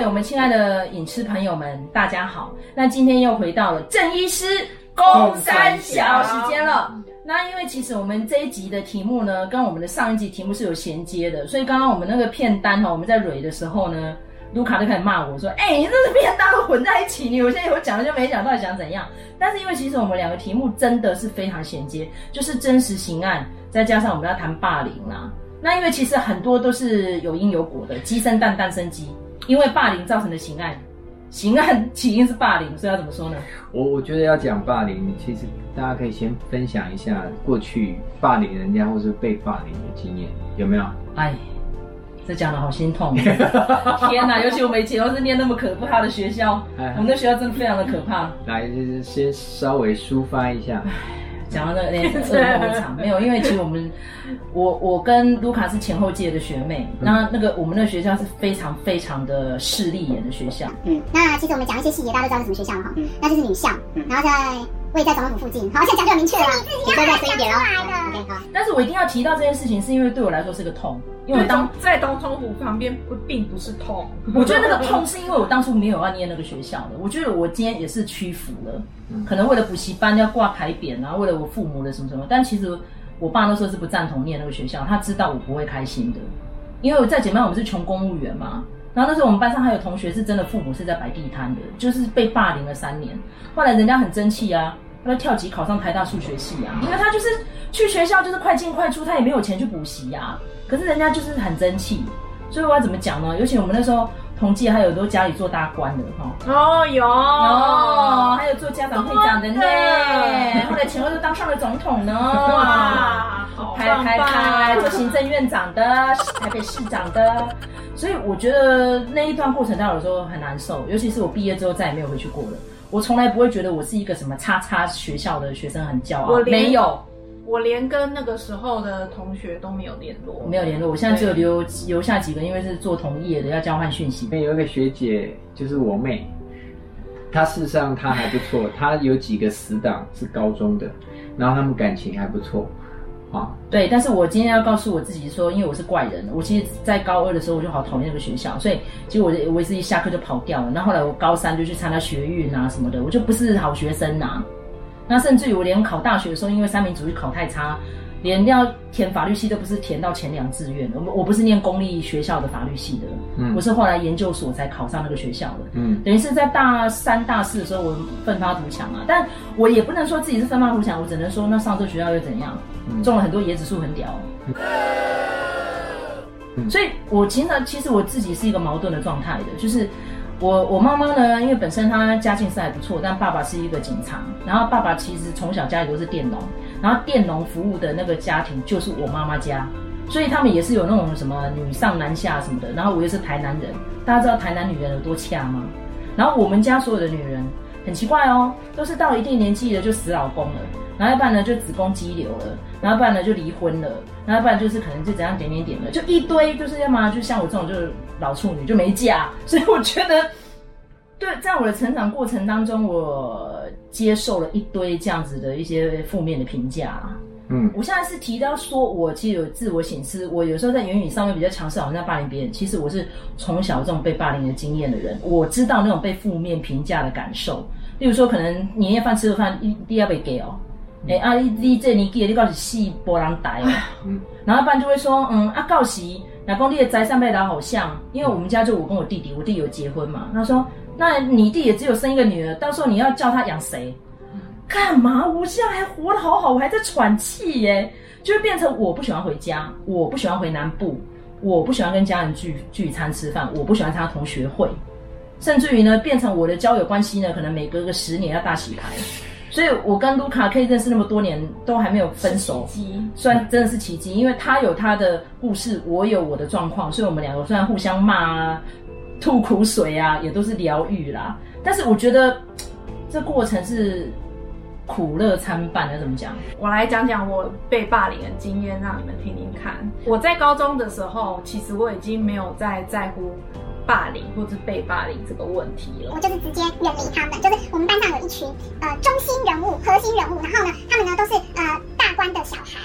位我们亲爱的影痴朋友们，大家好。那今天又回到了郑医师公三小时间了。那因为其实我们这一集的题目呢，跟我们的上一集题目是有衔接的，所以刚刚我们那个片单哈，我们在蕊的时候呢，卢卡就开始骂我说：“哎、欸，你这个片单都混在一起，你我现在有讲了就没讲，到底想怎样？”但是因为其实我们两个题目真的是非常衔接，就是真实刑案，再加上我们要谈霸凌啦。那因为其实很多都是有因有果的，鸡生蛋，蛋生鸡。因为霸凌造成的刑案，刑案 起因是霸凌，所以要怎么说呢？我我觉得要讲霸凌，其实大家可以先分享一下过去霸凌人家或是被霸凌的经验，有没有？哎，这讲的好心痛！天哪，尤其我们以前都是念那么可怕的学校，我们的学校真的非常的可怕。来，就是先稍微抒发一下。讲到那个那个噩梦一场，没有，因为其实我们，我我跟卢卡是前后届的学妹，那那个我们那个学校是非常非常的势利眼的学校。嗯，那其实我们讲一些细节，大家都知道是什么学校了哈。嗯，那就是女校，然后在位在总统府附近。好，现在讲就很明确了，你都在深一点哦。OK，好。但是我一定要提到这件事情，是因为对我来说是个痛。因为我当在东冲湖旁边不并不是痛，我觉得那个痛是因为我当初没有要念那个学校的。我觉得我今天也是屈服了，可能为了补习班要挂牌匾啊，为了我父母的什么什么。但其实我爸那时候是不赞同念那个学校，他知道我不会开心的，因为我在姐妹我们是穷公务员嘛。然后那时候我们班上还有同学是真的父母是在摆地摊的，就是被霸凌了三年。后来人家很争气啊，他就跳级考上台大数学系啊，因为他就是去学校就是快进快出，他也没有钱去补习呀。可是人家就是很争气，所以我要怎么讲呢？尤其我们那时候同济还有都家里做大官的哈。哦，有哦，还有做家长会长的呢。后来前后就当上了总统呢。哇，拍拍拍，做行政院长的，台北市长的。所以我觉得那一段过程对我来说很难受，尤其是我毕业之后再也没有回去过了。我从来不会觉得我是一个什么叉叉学校的学生很骄傲，没有。我连跟那个时候的同学都没有联络，没有联络。我现在只有留留下几个，因为是做同业的，要交换讯息。那有一个学姐，就是我妹，她事实上她还不错，她有几个死党是高中的，然后他们感情还不错，啊，对。但是我今天要告诉我自己说，因为我是怪人，我其实，在高二的时候我就好讨厌那个学校，所以其实我我也是一下课就跑掉了。那后来我高三就去参加学运啊什么的，我就不是好学生呐、那甚至于我连考大学的时候，因为三民主义考太差，连要填法律系都不是填到前两志愿。我我不是念公立学校的法律系的，嗯，我是后来研究所才考上那个学校的，嗯，等于是在大三、大四的时候我奋发图强啊。但我也不能说自己是奋发图强，我只能说那上这学校又怎样，嗯、种了很多椰子树很屌。嗯、所以我其实其实我自己是一个矛盾的状态的，就是。我我妈妈呢，因为本身她家境是还不错，但爸爸是一个警察，然后爸爸其实从小家里都是佃农，然后佃农服务的那个家庭就是我妈妈家，所以他们也是有那种什么女上男下什么的。然后我又是台南人，大家知道台南女人有多恰吗？然后我们家所有的女人很奇怪哦，都是到了一定年纪了就死老公了，然后要不然呢就子宫肌瘤了，然后不然呢就离婚了，然后不然就是可能就怎样点点点了，就一堆就是要么就像我这种就是。老处女就没嫁，所以我觉得，对，在我的成长过程当中，我接受了一堆这样子的一些负面的评价。嗯，我现在是提到说，我其实有自我省思，我有时候在言语上面比较强势，好像在霸凌别人。其实我是从小这种被霸凌的经验的人，我知道那种被负面评价的感受。例如说，可能年夜饭吃个饭，一第二杯给哦，哎、嗯欸、啊，你你这你给你告诉细波浪带哦，嗯，然后一般就会说，嗯啊，告喜。老公，你的宅上被打好像，因为我们家就我跟我弟弟，我弟有结婚嘛。他说：“那你弟也只有生一个女儿，到时候你要叫他养谁？干嘛？我现在还活得好好，我还在喘气耶，就会变成我不喜欢回家，我不喜欢回南部，我不喜欢跟家人聚聚餐吃饭，我不喜欢参加同学会，甚至于呢，变成我的交友关系呢，可能每隔个十年要大洗牌。”所以，我跟卢卡可以认识那么多年，都还没有分手，虽然真的是奇迹，因为他有他的故事，我有我的状况，所以我们两个虽然互相骂啊、吐苦水啊，也都是疗愈啦。但是我觉得 这过程是苦乐参半的，怎么讲？我来讲讲我被霸凌的经验，让你们听听看。我在高中的时候，其实我已经没有再在乎。霸凌或者被霸凌这个问题了，我就是直接远离他们。就是我们班上有一群呃中心人物、核心人物，然后呢，他们呢都是呃大官的小孩，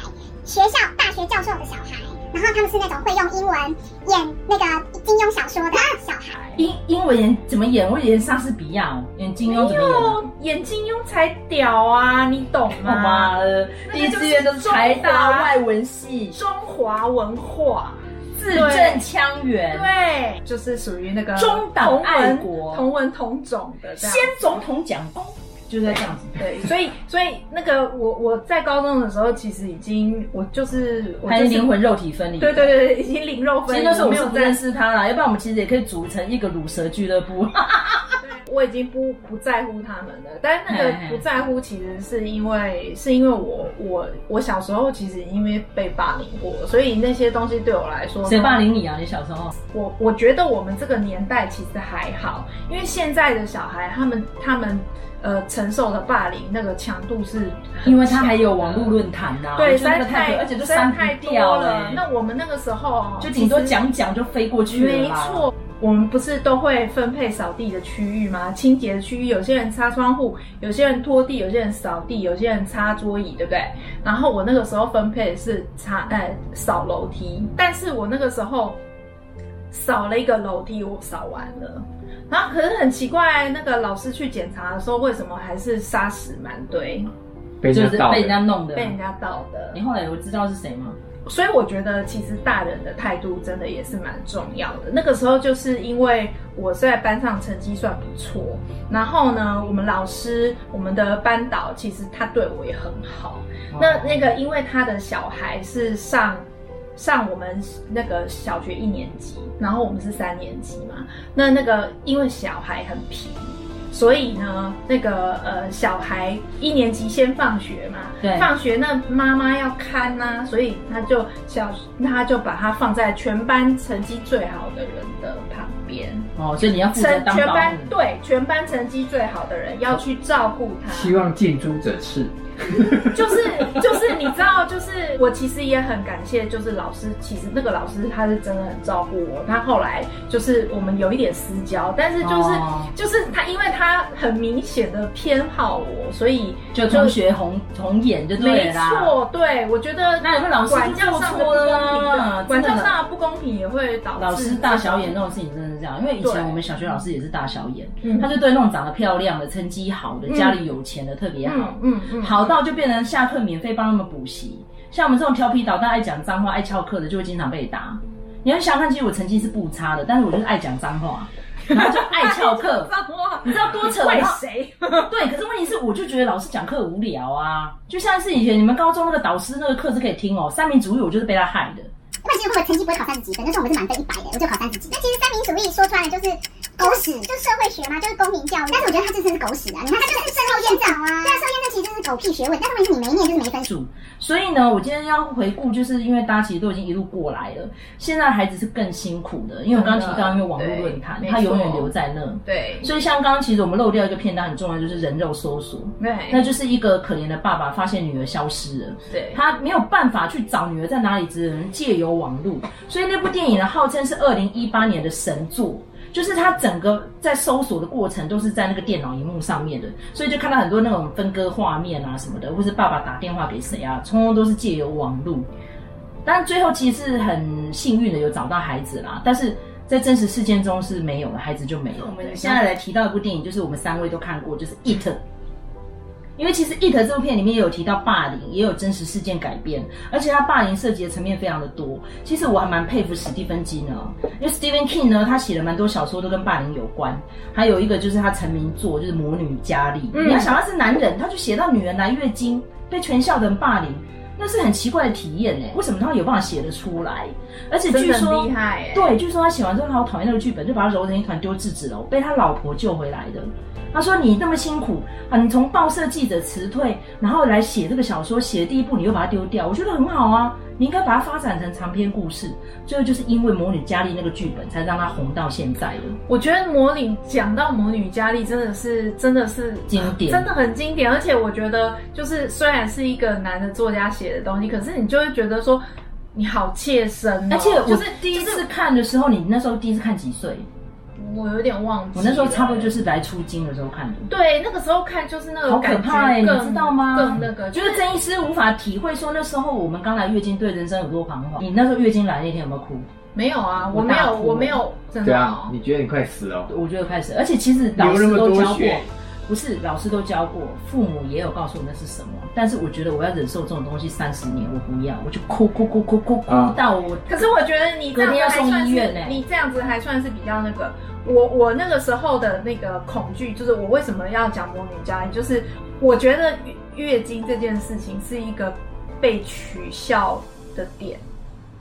学校大学教授的小孩，然后他们是那种会用英文演那个金庸小说的小孩。英英文演怎么演？我演莎士比亚，演金庸怎么演？演金庸才屌啊，你懂吗？第一志愿都是台大外文系，中华文化。字正腔圆，对，就是属于那个中党爱国、同文同种的，先总统讲功，就是这样子。对，所以所以那个我我在高中的时候，其实已经我就是还是灵魂肉体分离。对对对，已经灵肉分离。其实那时候我没有认识他啦，要不然我们其实也可以组成一个卤蛇俱乐部。我已经不不在乎他们了，但是那个不在乎，其实是因为是因为我我我小时候其实因为被霸凌过，所以那些东西对我来说，谁霸凌你啊？你小时候？我我觉得我们这个年代其实还好，因为现在的小孩他们他们呃承受的霸凌那个强度是，因为他还有网络论坛呐，对，实在太而且都删太多了。那我们那个时候就顶多讲讲就飞过去了，没错。我们不是都会分配扫地的区域吗？清洁的区域，有些人擦窗户，有些人拖地，有些人扫地，有些人擦桌椅，对不对？然后我那个时候分配的是擦，呃，扫楼梯。但是我那个时候扫了一个楼梯，我扫完了。然后可是很奇怪，那个老师去检查的时候，为什么还是沙石满堆？就是被人家弄的，被人家倒的。你后来有知道是谁吗？所以我觉得，其实大人的态度真的也是蛮重要的。那个时候，就是因为我在班上成绩算不错，然后呢，我们老师、我们的班导，其实他对我也很好。哦、那那个，因为他的小孩是上上我们那个小学一年级，然后我们是三年级嘛。那那个，因为小孩很皮。所以呢，那个呃，小孩一年级先放学嘛，对，放学那妈妈要看呐、啊，所以他就小，他就把他放在全班成绩最好的人的旁边。哦，所以你要负责当保姆。全班对，全班成绩最好的人要去照顾他。希望近朱者赤。就是就是你知道，就是我其实也很感谢，就是老师，其实那个老师他是真的很照顾我。他后来就是我们有一点私交，但是就是、哦、就是他，因为他很明显的偏好我，所以就同学红红眼就对了。没错，对，我觉得那有没有老师管教上的不公平？管教上的不公平也会导致老师大小眼那种事情，真的是这样。因为以前我们小学老师也是大小眼，他就对那种长得漂亮的、成绩好的、家里有钱的特别好，嗯嗯，好。到就变成下课免费帮他们补习，像我们这种调皮捣蛋、爱讲脏话、爱翘课的，就会经常被打。你要想看，其实我成绩是不差的，但是我就是爱讲脏话，然后就爱翘课。你知道多扯怪？谁？对，可是问题是，我就觉得老师讲课无聊啊。就像是以前你们高中那个导师那个课是可以听哦，三民主义我就是被他害的。那其实我成绩不会考三十几分，那时候我们是满分一百的，我就考三十几。那其实三民主义说出来就是。狗屎，就社会学嘛，就是公民教育。但是我觉得他这真是狗屎啊！你看他就是事后验证啊，对啊，事后验证其实就是狗屁学问。但是问题是你没念就是没分数。所以呢，我今天要回顾，就是因为大家其实都已经一路过来了，现在孩子是更辛苦的。因为我刚刚提到，因为网络论坛，他永远留在那。对。所以像刚刚其实我们漏掉一个片段很重要，就是人肉搜索。对。那就是一个可怜的爸爸发现女儿消失了，对，他没有办法去找女儿在哪里，只能借由网络。所以那部电影呢，号称是二零一八年的神作。就是他整个在搜索的过程都是在那个电脑荧幕上面的，所以就看到很多那种分割画面啊什么的，或是爸爸打电话给谁啊，通通都是借由网路。但最后其实是很幸运的有找到孩子啦，但是在真实事件中是没有了，孩子就没有。我们现在来提到一部电影，就是我们三位都看过，就是《It》。因为其实《It》这部片里面也有提到霸凌，也有真实事件改编，而且他霸凌涉及的层面非常的多。其实我还蛮佩服史蒂芬金呢，因为 Stephen King 呢，他写了蛮多小说都跟霸凌有关。还有一个就是他成名作就是《魔女佳丽》，嗯，你要想他是男人，他就写到女人来月经被全校的人霸凌，那是很奇怪的体验呢。为什么他有办法写得出来？而且据说厉害，对，据说他写完之后他好讨厌那个剧本，就把他揉成一团丢制止了，被他老婆救回来的。他说：“你那么辛苦啊，你从报社记者辞退，然后来写这个小说，写第一部你又把它丢掉，我觉得很好啊。你应该把它发展成长篇故事。最后就是因为《魔女嘉莉》那个剧本，才让它红到现在的。我觉得《魔女》讲到《魔女嘉莉》，真的是真的是经典，真的很经典。而且我觉得，就是虽然是一个男的作家写的东西，可是你就会觉得说你好切身哦。而且我是第一次看的时候，你那时候第一次看几岁？”我有点忘记，我那时候差不多就是来初经的时候看的。对，那个时候看就是那个好可怕哎、欸，你知道吗？更那个，就是郑医师无法体会说那时候我们刚来月经对人生有多彷徨。你那时候月经来那天有没有哭？没有啊，我我没有，我没有，真的、对啊哦，你觉得你快死了哦？我觉得快死，而且其实老师都教过，不是老师都教过，父母也有告诉我那是什么。但是我觉得我要忍受这种东西三十年，我不要，我就哭哭哭哭哭哭啊到我。可是我觉得你这样子隔天要送还算是医院欸你这样子还算是比较那个。我我那个时候的那个恐惧，就是我为什么要讲魔女嘉玲，就是我觉得月月经这件事情是一个被取笑的点，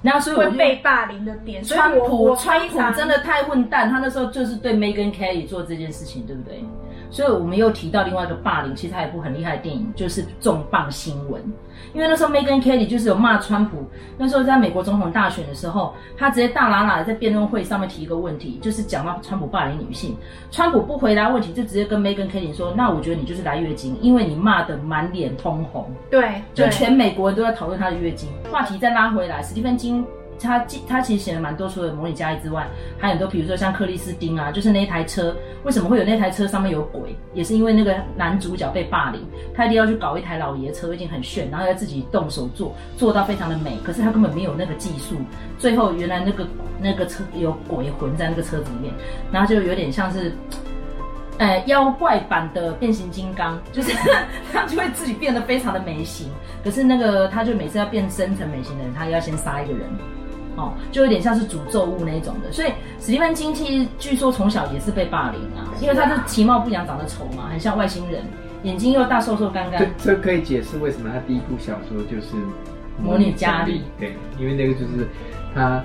然后所以会被霸凌的点。所以我川普我川普真的太混蛋，他那时候就是对 Megan Kelly 做这件事情，对不对？所以我们又提到另外一个霸凌，其实还有一部很厉害的电影，就是《重磅新闻》。因为那时候 Megan Kelly 就是有骂川普，那时候在美国总统大选的时候，他直接大喇喇的在辩论会上面提一个问题，就是讲到川普霸凌女性，川普不回答问题，就直接跟 Megan Kelly 说：“那我觉得你就是来月经，因为你骂得满脸通红。”对，对就全美国人都在讨论他的月经。话题再拉回来，史蒂芬金他他其实写了蛮多，除了《魔女嘉玲》之外，还有很多，比如说像克里斯汀啊，就是那一台车，为什么会有那台车上面有鬼，也是因为那个男主角被霸凌，他一定要去搞一台老爷车，已经很炫，然后要自己动手做，做到非常的美，可是他根本没有那个技术，最后原来那个那个车有鬼魂在那个车子里面，然后就有点像是。呃，妖怪版的变形金刚，就是 他就会自己变得非常的美型，可是那个他就每次要变身成美型的人，他要先杀一个人，哦，就有点像是诅咒物那一种的。所以史蒂芬金其实据说从小也是被霸凌啊，因为他是其貌不扬，长得丑嘛，很像外星人，眼睛又大，瘦瘦干干。这这可以解释为什么他第一部小说就是《魔女嘉玲》。对，因为那个就是他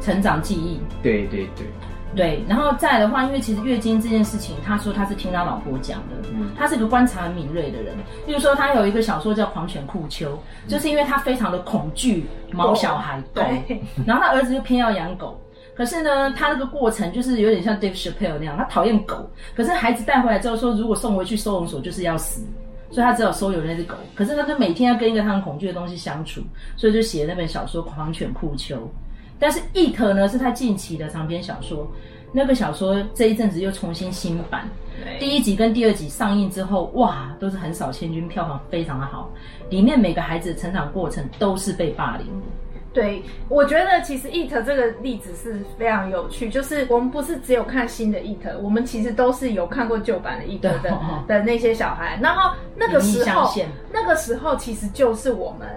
成长记忆。对对对。对，然后再的话，因为其实月经这件事情，他说他是听他老婆讲的，嗯，他是个观察很敏锐的人。例如说，他有一个小说叫《狂犬酷秋》，就是因为他非常的恐惧毛小孩狗，然后他儿子又偏要养狗，可是呢，他那个过程就是有点像 Dave Chappelle 那样，他讨厌狗，可是孩子带回来之后说，如果送回去收容所就是要死，所以他只好收留那只狗。可是他就每天要跟一个他很恐惧的东西相处，所以就写了那本小说《狂犬酷秋》。但是《It》呢是他近期的长篇小说，那个小说这一阵子又重新新版，第一集跟第二集上映之后，哇，都是横扫千军，票房非常的好。里面每个孩子的成长过程都是被霸凌的。对，我觉得其实《It》这个例子是非常有趣，就是我们不是只有看新的《It》，我们其实都是有看过旧版的《It》的的那些小孩，然后那个时候，那个时候其实就是我们。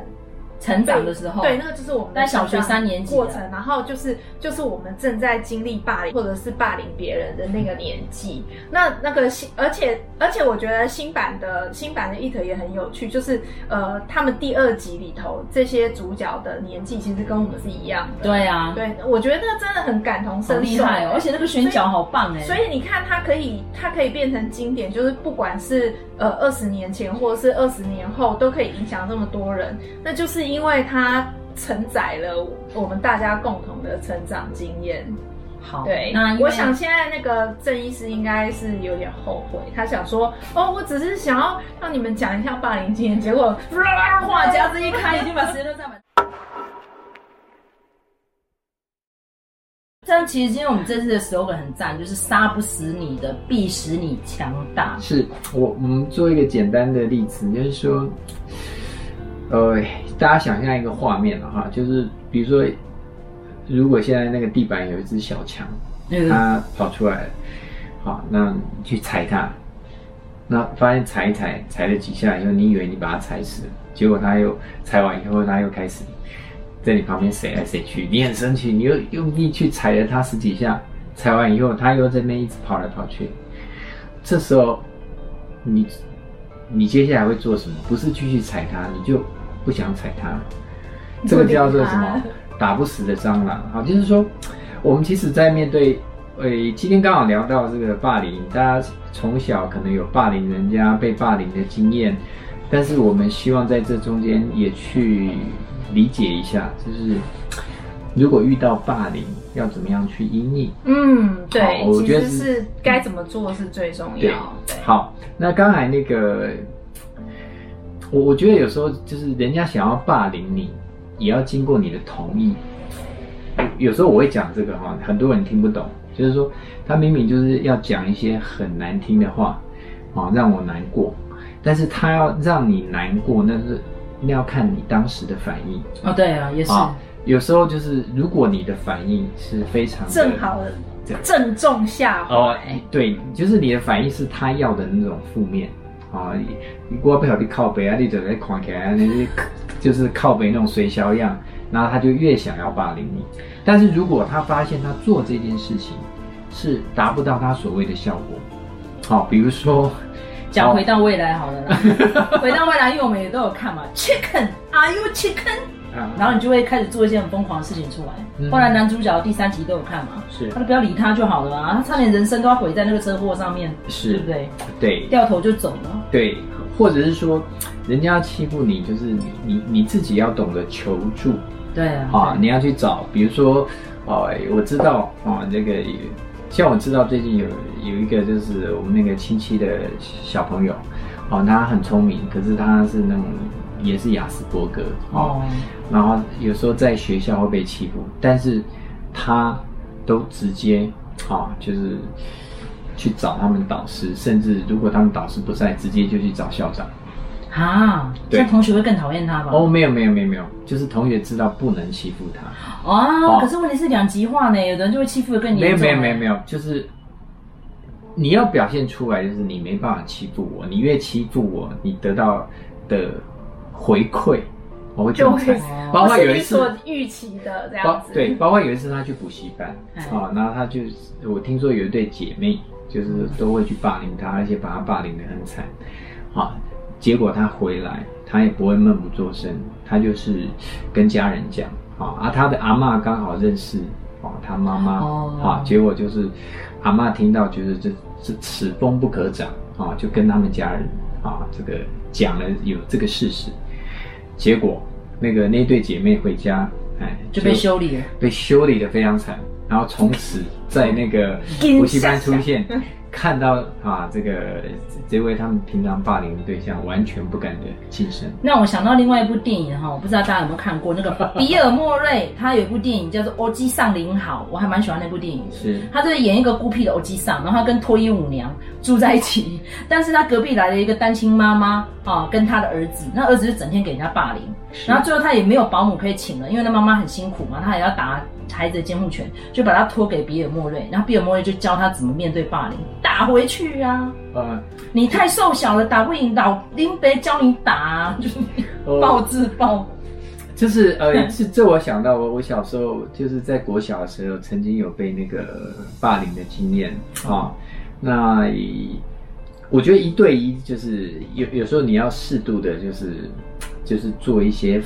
成长的时候，对，那个就是我们在小学三年级过程，然后就是就是我们正在经历霸凌或者是霸凌别人的那个年纪。那那个新，而且而且我觉得新版的新版的 It 也很有趣，就是呃，他们第二集里头这些主角的年纪其实跟我们是一样的。对啊，对，我觉得那真的很感同身受，厉害哦！而且那个选角好棒哎，所以你看它可以它可以变成经典，就是不管是呃二十年前或者是二十年后都可以影响这么多人，那就是。因为它承载了我们大家共同的成长经验。好，对，那我想现在那个郑医师应该是有点后悔，他想说，哦，我只是想要让你们讲一下霸凌经验，结果话匣子一开，已经把时间都占满。这样其实今天我们这次的 slogan 很赞，就是杀不死你的，必使你强大。是我，我们做一个简单的例子，就是说。呃，大家想象一个画面了哈，就是比如说，如果现在那个地板有一只小强，它跑出来了，好，那你去踩它，那发现踩一踩，踩了几下以后，你以为你把它踩死了，结果它又踩完以后，它又开始在你旁边谁来谁去，你很生气，你又用力去踩了它十几下，踩完以后，它又在那边一直跑来跑去，这时候你。你接下来会做什么？不是继续踩它，你就不想踩它。这个叫做什么？打不死的蟑螂。好，就是说，我们其实，在面对，呃，今天刚好聊到这个霸凌，大家从小可能有霸凌人家、被霸凌的经验，但是我们希望在这中间也去理解一下，就是如果遇到霸凌，要怎么样去因应？嗯，对，我觉得是，是该怎么做是最重要。好。那刚才那个，我我觉得有时候就是人家想要霸凌你，也要经过你的同意。有时候我会讲这个哈，很多人听不懂，就是说他明明就是要讲一些很难听的话，啊，让我难过，但是他要让你难过，那是那要看你当时的反应。哦，对啊，也是。有时候就是如果你的反应是非常正好的正中下怀哦，对，就是你的反应是他要的那种负面啊，你我不晓得靠北啊，你整个看起来那些 就是靠北那种水小样，然后他就越想要霸凌你。但是如果他发现他做这件事情是达不到他所谓的效果，好，比如说讲回到未来好了啦，回到未来，因为我们也都有看嘛，Chicken，Are you chicken？然后你就会开始做一些很疯狂的事情出来。嗯、后来男主角第三集都有看嘛，是，他就不要理他就好了啊，他差点人生都要毁在那个车祸上面，是，对不对？对，掉头就走了。对，或者是说，人家欺负你，就是你你你自己要懂得求助。对啊，啊，你要去找，比如说，哦，我知道啊，那个像我知道最近有有一个就是我们那个亲戚的小朋友，哦，他很聪明，可是他是那种。也是雅斯伯格哦，然后有时候在学校会被欺负，但是他都直接啊，就是去找他们导师，甚至如果他们导师不在，直接就去找校长。啊，这样同学会更讨厌他吧？哦，没有没有没有没有，就是同学知道不能欺负他。哦，可是问题是两极化呢，有的人就会欺负的更严重。没有没有没有没有，就是你要表现出来，就是你没办法欺负我，你越欺负我，你得到的。回馈，我会这么讲，包括有一次预期的这样子，对，包括有一次他去补习班啊，然后他就我听说有一对姐妹，就是都会去霸凌他，而且把他霸凌的很惨，啊，结果他回来，他也不会闷不作声，他就是跟家人讲，啊，啊他的阿嬷刚好认识，啊，他妈妈，啊，结果就是阿嬷听到觉得这这此风不可长，啊，就跟他们家人，啊，这个讲了有这个事实。结果，那个那对姐妹回家，哎，就被修理了，被修理的非常惨，然后从此在那个补习班出现。看到啊，这个这位他们平常霸凌的对象完全不敢的近身。那我想到另外一部电影哈，我不知道大家有没有看过那个 比尔莫瑞，他有一部电影叫做《欧吉桑林好》，我还蛮喜欢那部电影的。是，他就是演一个孤僻的欧吉桑，然后他跟脱衣舞娘住在一起，但是他隔壁来了一个单亲妈妈啊，跟他的儿子，那儿子就整天给人家霸凌，然后最后他也没有保姆可以请了，因为那妈妈很辛苦嘛，他也要打。孩子的监护权就把他托给比尔莫瑞，然后比尔莫瑞就教他怎么面对霸凌，打回去啊！嗯，你太瘦小了，打不赢，老林北教你打，啊，就是暴自暴。就是呃，是 这我想到我我小时候就是在国小的时候，曾经有被那个霸凌的经验啊。那我觉得一对一就是有有时候你要适度的，就是就是做一些。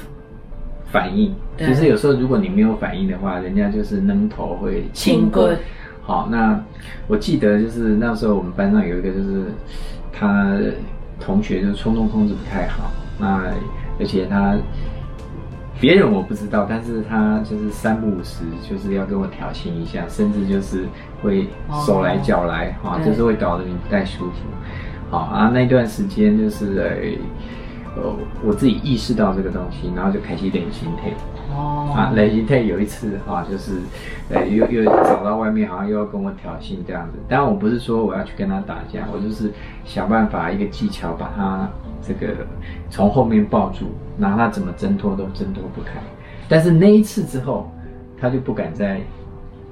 反应，其实有时候如果你没有反应的话，人家就是扔头会亲滚。好，那我记得就是那时候我们班上有一个就是他同学就冲动控制不太好，那而且他别人我不知道，但是他就是三不五时就是要跟我挑衅一下，甚至就是会手来脚来，哈、哦，就是会搞得你不太舒服。好啊，那段时间就是呃。呃，我自己意识到这个东西，然后就开始练心态。哦，啊，练心态有一次啊，就是，呃，又又找到外面，好像又要跟我挑衅这样子。当然，我不是说我要去跟他打架，我就是想办法一个技巧把他这个从后面抱住，然后他怎么挣脱都挣脱不开。但是那一次之后，他就不敢再。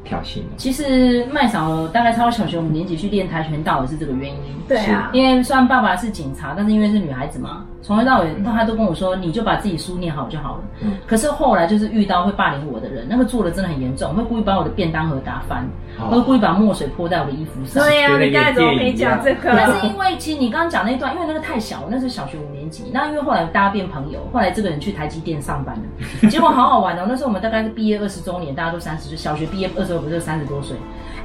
挑衅。其实麦嫂大概超过小学五年级去练跆拳道也是这个原因。对啊，因为虽然爸爸是警察，但是因为是女孩子嘛，从头到尾他都跟我说，你就把自己书念好就好了。嗯。可是后来就是遇到会霸凌我的人，那个做的真的很严重，会故意把我的便当盒打翻，会故意把墨水泼在我的衣服上。对呀，你刚才怎么没讲这个？但是因为其实你刚刚讲那一段，因为那个太小，那是小学五年级。那因为后来大家变朋友，后来这个人去台积电上班了，结果好好玩哦。那时候我们大概是毕业二十周年，大家都三十岁，小学毕业二十。不是三十多岁，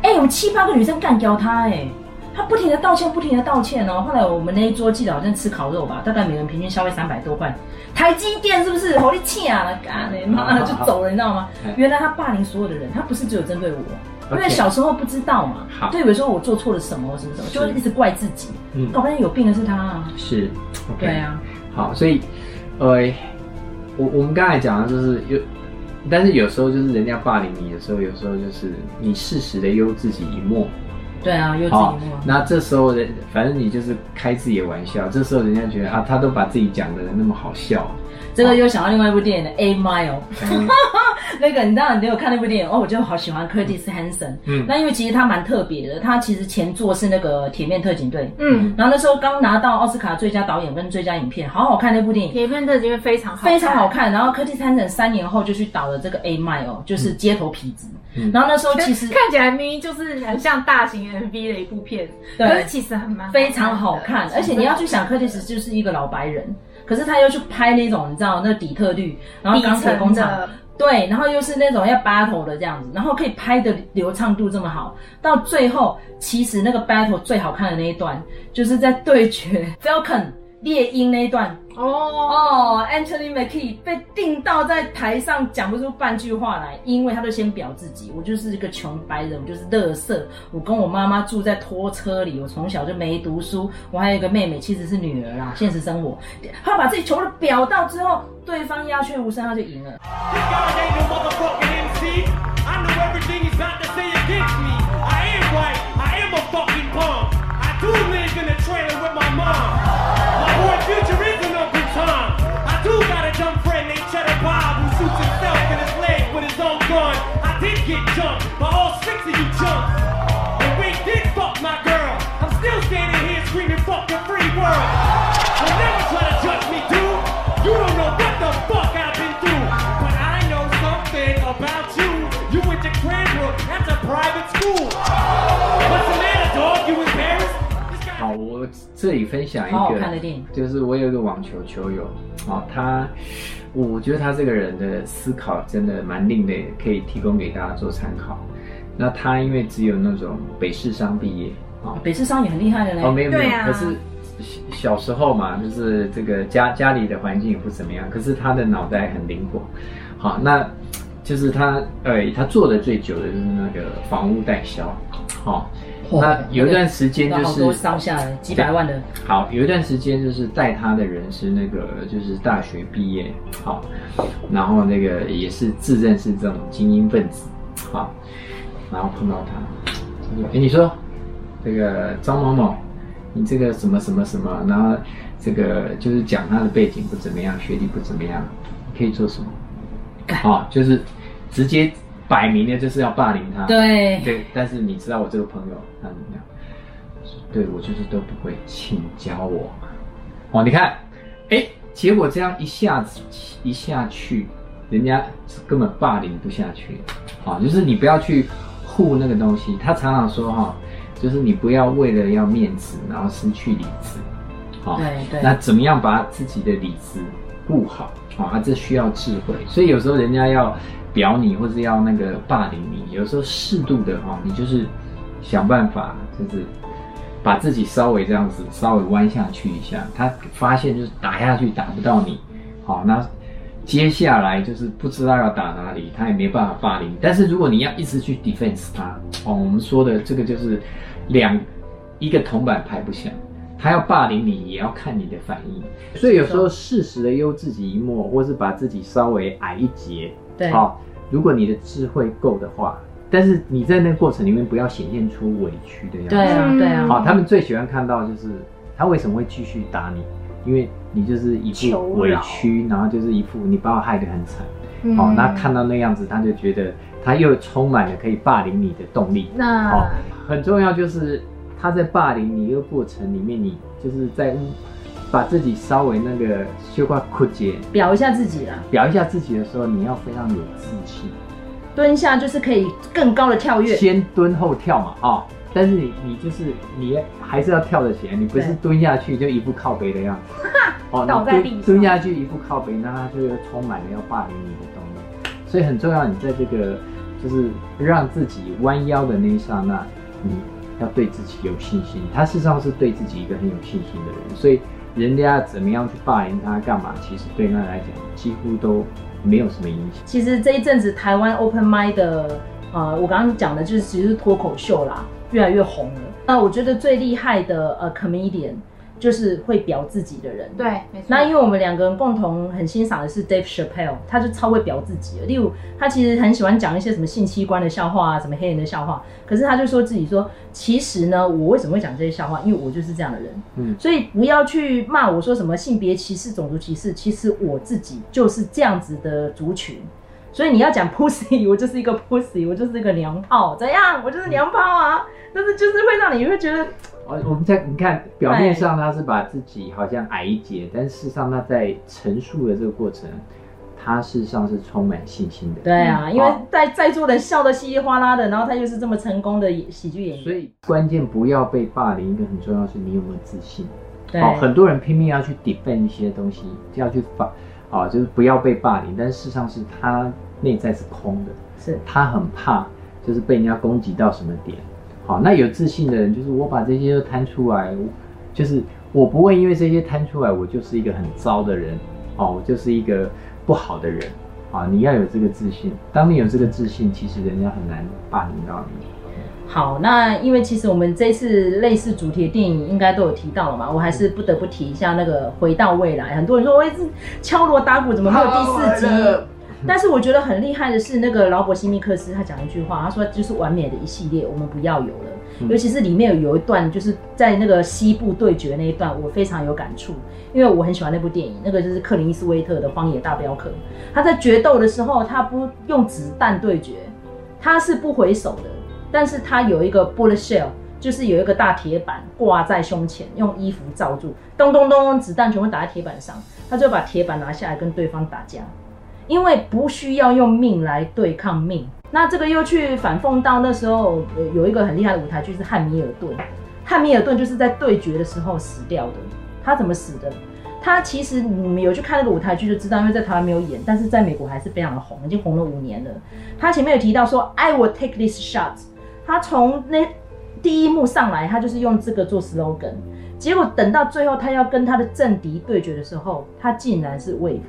哎、欸，我们七八个女生干掉他、欸，哎，他不停的道歉，不停的道歉哦。后来我们那一桌记得好像吃烤肉吧，大概每人平均消费三百多块。台积电是不是？好你气啊，干嘞，妈的就走了，你知道吗？原来他霸凌所有的人，他不是只有针对我，因为小时候不知道嘛，就以为说我做错了什么什么什么，就一直怪自己。嗯，搞不好有病的是他啊。是，okay. 对啊。好，所以，呃，我我们刚才讲的就是有。但是有时候就是人家霸凌你的时候，有时候就是你适时的悠自己一默。对啊，悠自己一默。那这时候人，反正你就是开自己的玩笑。这时候人家觉得啊，他都把自己讲的那么好笑。这个又想到另外一部电影的《A Mile》，那个你知道你有看那部电影哦？我就好喜欢 Curtis Hanson。嗯，那因为其实他蛮特别的，他其实前作是那个《铁面特警队》。嗯，然后那时候刚拿到奥斯卡最佳导演跟最佳影片，好好看那部电影。铁面特警队非常好，非常好看。然后 Curtis Hanson 三年后就去导了这个《A Mile》，就是街头痞子。嗯，然后那时候其实看起来明明就是很像大型 MV 的一部片，对，可是其实很蛮非常好看。而且你要去想，Curtis 就是一个老白人。可是他又去拍那种，你知道那底特律，然后钢铁工厂，对，然后又是那种要 battle 的这样子，然后可以拍的流畅度这么好，到最后其实那个 battle 最好看的那一段，就是在对决 Falcon。猎鹰那一段。哦。哦，Anthony Mackie 被定到在台上讲不出半句话来，因为他就先表自己，我就是一个穷白人，我就是乐色，我跟我妈妈住在拖车里，我从小就没读书，我还有一个妹妹，其实是女儿啦，现实生活，他把自己穷的表到之后，对方鸦雀无声，他就赢了。好，我这里分享一个，好好看的电影，就是我有一个网球球友，啊，他， 我觉得他这个人的思考真的蛮另类的，可以提供给大家做参考。那他因为只有那种北市商毕业，啊，北市商也很厉害的嘞，哦，没有没有，可是小时候嘛，就是这个家家里的环境也不怎么样，可是他的脑袋很灵活，好，那就是他，呃，他做的最久的就是那个房屋代销，好。那有一段时间就是烧下来几百万的。好，有一段时间就是带他的人是那个就是大学毕业，好，然后那个也是自认是这种精英分子，好，然后碰到他，他说：“哎，你说这个张某某，你这个什么什么什么，然后这个就是讲他的背景不怎么样，学历不怎么样，你可以做什么？好，就是直接。”摆明了就是要霸凌他，对对，但是你知道我这个朋友他怎么样？说对我就是都不会，请教我。哦，你看，哎，结果这样一下子一下去，人家根本霸凌不下去。好，就是你不要去护那个东西。他常常说哈，就是你不要为了要面子，然后失去理智。好，对对。那怎么样把自己的理智顾好？啊，这需要智慧。所以有时候人家要。表你或是要那个霸凌你，有时候适度的哈，你就是想办法，就是把自己稍微这样子稍微弯下去一下，他发现就是打下去打不到你，好，那接下来就是不知道要打哪里，他也没办法霸凌你。但是如果你要一直去 defense 他，哦，我们说的这个就是两一个铜板拍不响，他要霸凌你也要看你的反应。所以有时候适时的优自己一默，或是把自己稍微矮一截。对，好，如果你的智慧够的话，但是你在那个过程里面不要显现出委屈的样子。对啊，对啊。好，他们最喜欢看到就是他为什么会继续打你，因为你就是一副委屈，然后就是一副你把我害得很惨。好，那看到那样子，他就觉得他又充满了可以霸凌你的动力。那好，很重要就是他在霸凌你一个过程里面，你就是在。把自己稍微那个修块枯竭，表一下自己啦。表一下自己的时候，你要非常有自信。蹲下就是可以更高的跳跃。先蹲后跳嘛，啊、哦！但是你你就是你还是要跳得起来，你不是蹲下去就一副靠背的样子。哦，倒在地上。蹲下去一副靠背，那他就充满了要霸凌你的动力。所以很重要，你在这个就是让自己弯腰的那一刹那，你要对自己有信心。他事实上是对自己一个很有信心的人，所以。人家怎么样去霸凌他干嘛？其实对他来讲几乎都没有什么影响。其实这一阵子台湾 Open m i d 的，呃，我刚刚讲的就是其实是脱口秀啦，越来越红了。那我觉得最厉害的呃 comedian 就是会表自己的人。对，没错。那因为我们两个人共同很欣赏的是 Dave Chappelle，他就超会表自己的。例如，他其实很喜欢讲一些什么性器官的笑话啊，什么黑人的笑话。可是他就说自己说，其实呢，我为什么会讲这些笑话？因为我就是这样的人。嗯，所以不要去骂我说什么性别歧视、种族歧视。其实我自己就是这样子的族群。所以你要讲 pussy，我就是一个 pussy，我就是一个娘炮，怎样？我就是娘炮啊！但是就是会让你会觉得，我我们在你看表面上他是把自己好像矮一截，但事实上他在陈述的这个过程，他事实上是充满信心的。对啊，因为在在座的笑得稀里哗啦的，然后他又是这么成功的喜剧演员。所以关键不要被霸凌，一个很重要是你有没有自信。对，哦，很多人拼命要去 defend 一些东西，就要去反。啊，就是不要被霸凌，但是事实上是他内在是空的，是他很怕，就是被人家攻击到什么点。好，那有自信的人，就是我把这些都摊出来，就是我不会因为这些摊出来，我就是一个很糟的人，哦，我就是一个不好的人。啊，你要有这个自信，当你有这个自信，其实人家很难霸凌到你。好，那因为其实我们这次类似主题的电影应该都有提到了嘛，我还是不得不提一下那个《回到未来》。很多人说我一直敲锣打鼓，怎么没有第四集？但是我觉得很厉害的是那个劳勃·希密克斯，他讲一句话，他说就是完美的一系列，我们不要有了。嗯、尤其是里面有有一段，就是在那个西部对决那一段，我非常有感触，因为我很喜欢那部电影，那个就是克林伊斯威特的《荒野大镖客》。他在决斗的时候，他不用子弹对决，他是不回手的。但是他有一个 bullet shell，就是有一个大铁板挂在胸前，用衣服罩住，咚咚咚，子弹全部打在铁板上，他就把铁板拿下来跟对方打架，因为不需要用命来对抗命。那这个又去反讽到那时候有一个很厉害的舞台剧是汉密尔顿，汉密尔顿就是在对决的时候死掉的。他怎么死的？他其实你们有去看那个舞台剧就知道，因为在台湾没有演，但是在美国还是非常的红，已经红了五年了。他前面有提到说，I will take this shot。他从那第一幕上来，他就是用这个做 slogan，结果等到最后他要跟他的政敌对决的时候，他竟然是 wave，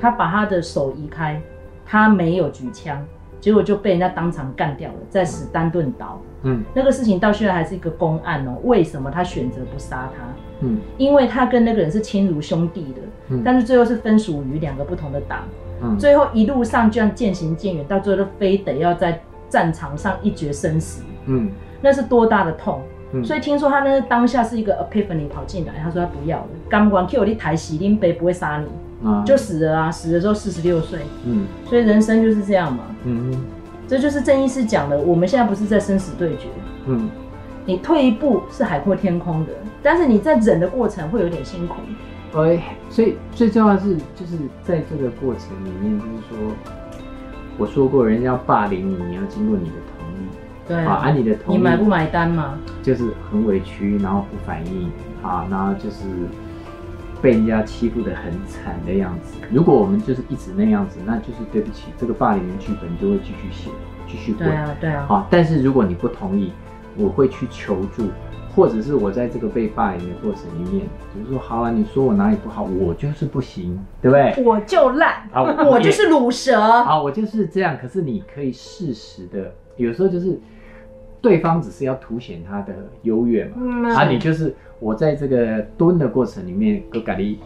他把他的手移开，他没有举枪，结果就被人家当场干掉了，在史丹顿岛。嗯，那个事情到现在还是一个公案哦。为什么他选择不杀他？嗯，因为他跟那个人是亲如兄弟的，嗯，但是最后是分属于两个不同的党。嗯，最后一路上这样渐行渐远，到最后都非得要在。战场上一决生死，嗯，那是多大的痛，嗯，所以听说他那个当下是一个 epiphany 跑进来，他说他不要了，刚管 Q 你抬喜林北不会杀你，啊，就死了啊，死的时候四十六岁，嗯，所以人生就是这样嘛，嗯，这就是郑医师讲的，我们现在不是在生死对决，嗯，你退一步是海阔天空的，但是你在忍的过程会有点辛苦，哎，所以最重要的是就是在这个过程里面，就是说。我说过，人家要霸凌你，你要经过你的同意。对啊，按、啊、你的同意，你买不买单嘛？就是很委屈，然后不反应。啊，然后就是被人家欺负的很惨的样子。如果我们就是一直那样子，那就是对不起，这个霸凌的剧本就会继续写，继续滚。对啊，对啊。好，但是如果你不同意，我会去求助。或者是我在这个被霸凌的过程里面，比如说，好啊，你说我哪里不好，我就是不行，对不对？我就烂，好，我就是卤蛇，好，我就是这样。可是你可以适时的，有时候就是对方只是要凸显他的优越嘛，嗯、啊，你就是我在这个蹲的过程里面，都给你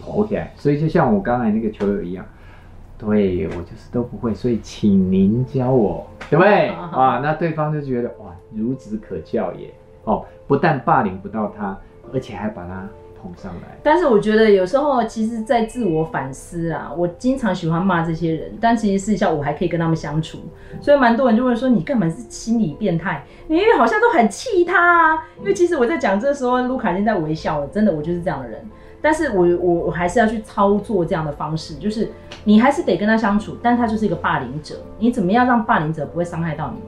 跑起来。所以就像我刚才那个球友一样，对，我就是都不会，所以请您教我，对不对？啊，那对方就觉得哇，孺子可教也。哦，不但霸凌不到他，而且还把他捧上来。但是我觉得有时候，其实，在自我反思啊，我经常喜欢骂这些人，但其实私底下我还可以跟他们相处。所以蛮多人就会说，你干嘛是心理变态？你因为好像都很气他啊。因为其实我在讲这时候，卢卡已经在微笑了。真的，我就是这样的人。但是我我我还是要去操作这样的方式，就是你还是得跟他相处，但他就是一个霸凌者。你怎么样让霸凌者不会伤害到你？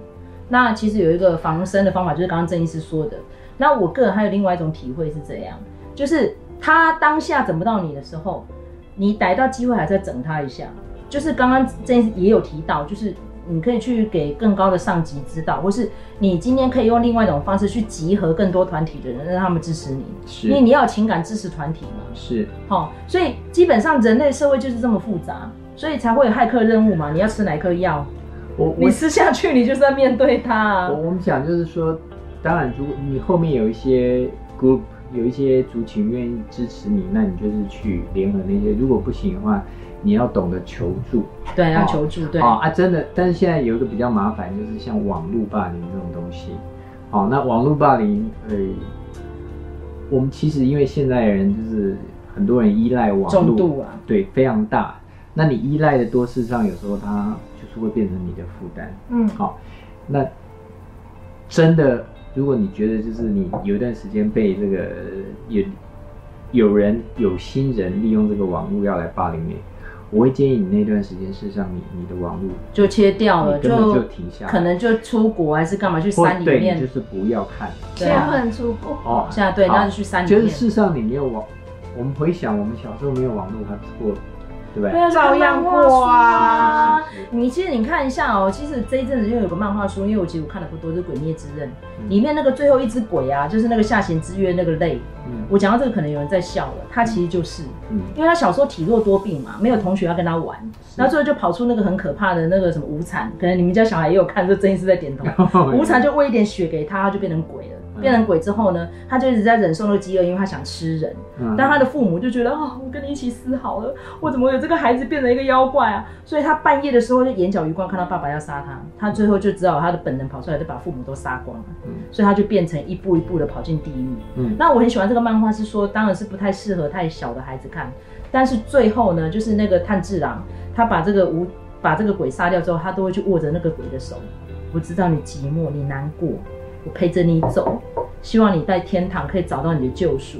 那其实有一个防身的方法，就是刚刚郑医师说的。那我个人还有另外一种体会是这样，就是他当下整不到你的时候，你逮到机会还在整他一下。就是刚刚这也有提到，就是你可以去给更高的上级知道，或是你今天可以用另外一种方式去集合更多团体的人，让他们支持你。是，因为你要有情感支持团体嘛。是，好，所以基本上人类社会就是这么复杂，所以才会有骇客任务嘛。你要吃哪颗药？我你吃下去，你就是要面对它。我我们想就是说，当然，如果你后面有一些 group 有一些族群愿意支持你，那你就是去联合那些。如果不行的话，你要懂得求助。对，要求助。对。哦啊，真的，但是现在有一个比较麻烦，就是像网络霸凌这种东西。好，那网络霸凌，呃，我们其实因为现在人就是很多人依赖网络，重度啊，对，非常大。那你依赖的多，事实上有时候它就是会变成你的负担。嗯，好，那真的，如果你觉得就是你有一段时间被这个有有人有心人利用这个网络要来霸凌你。我会建议你那段时间，事实上你你的网络就切掉了，根本就停下，可能就出国还是干嘛去山里面，就是不要看，千万出国哦。现在对，那就去山里面。就是事实上你没有网，我们回想我们小时候没有网络还不错。对，照样过啊！你其实你看一下哦，其实这一阵子又有个漫画书，因为我其实我看的不多，是《鬼灭之刃》里面那个最后一只鬼啊，就是那个下弦之月那个泪。我讲到这个，可能有人在笑了，他其实就是，因为他小时候体弱多病嘛，没有同学要跟他玩，然后最后就跑出那个很可怕的那个什么无惨，可能你们家小孩也有看，这郑医师在点头，无惨就喂一点血给他，他就变成鬼了。变成鬼之后呢，他就一直在忍受那个饥饿，因为他想吃人。嗯、但他的父母就觉得啊、哦，我跟你一起死好了，我怎么有这个孩子变成一个妖怪啊？所以他半夜的时候就眼角余光看到爸爸要杀他，他最后就只好他的本能跑出来，就把父母都杀光了。嗯、所以他就变成一步一步的跑进地狱。嗯，那我很喜欢这个漫画，是说当然是不太适合太小的孩子看，但是最后呢，就是那个炭治郎，他把这个无把这个鬼杀掉之后，他都会去握着那个鬼的手。我知道你寂寞，你难过。我陪着你走，希望你在天堂可以找到你的救赎，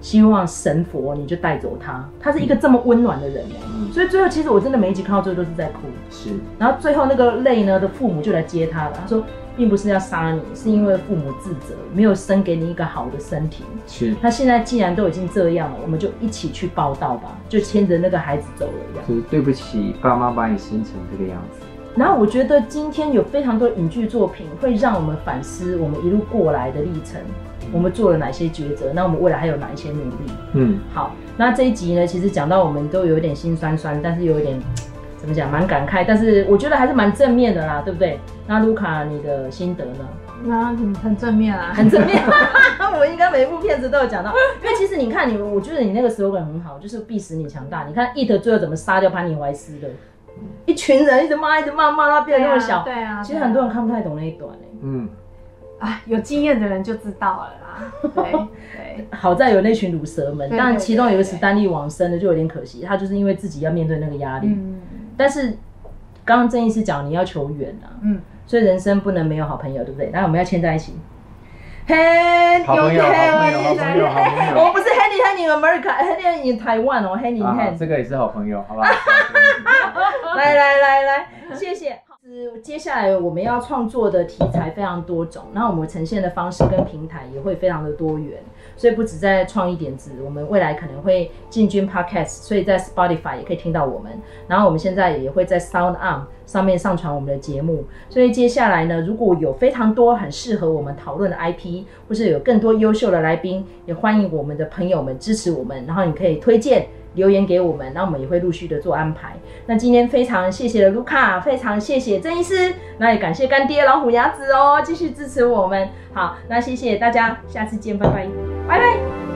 希望神佛你就带走他。他是一个这么温暖的人，嗯、所以最后其实我真的每一集看到最后都是在哭。是，然后最后那个泪呢的父母就来接他了。他说，并不是要杀你，是因为父母自责，没有生给你一个好的身体。是，他现在既然都已经这样了，我们就一起去报道吧，就牵着那个孩子走了。就是对不起，爸妈把你生成这个样子。然后我觉得今天有非常多影剧作品会让我们反思我们一路过来的历程，我们做了哪些抉择，那我们未来还有哪一些努力？嗯，好，那这一集呢，其实讲到我们都有点心酸酸，但是有一点怎么讲，蛮感慨，但是我觉得还是蛮正面的啦，对不对？那卢卡，你的心得呢？那很很正面啊，很正面。我应该每一部片子都有讲到，因为其实你看你，我觉得你那个 slogan 很好，就是必使你强大。你看 It 最后怎么杀掉潘尼怀斯的？一群人一直骂，一直骂，骂到变得那么小。对啊，对啊，其实很多人看不太懂那一段。嗯，啊，有经验的人就知道了啦。对对，好在有那群鲁蛇们，但其中有一个史丹利往生的就有点可惜，他就是因为自己要面对那个压力。嗯，但是刚刚郑医师讲你要求远啊，嗯，所以人生不能没有好朋友，对不对？那我们要牵在一起。嘿，好朋友，好朋友，好朋友。我不是 Henny Henny America Henny in Taiwan 哦，Henny Henny。这个也是好朋友，好吧？来来来来，谢谢。是接下来我们要创作的题材非常多种，那我们呈现的方式跟平台也会非常的多元。所以不止在创意点子，我们未来可能会进军 Podcast，所以在 Spotify 也可以听到我们。然后我们现在也会在 Sound On 上面上传我们的节目。所以接下来呢，如果有非常多很适合我们讨论的 IP，或是有更多优秀的来宾，也欢迎我们的朋友们支持我们。然后你可以推荐留言给我们，那我们也会陆续的做安排。那今天非常谢谢了卢卡，非常谢谢郑医师，那也感谢干爹老虎牙子哦，继续支持我们。好，那谢谢大家，下次见，拜拜。拜拜。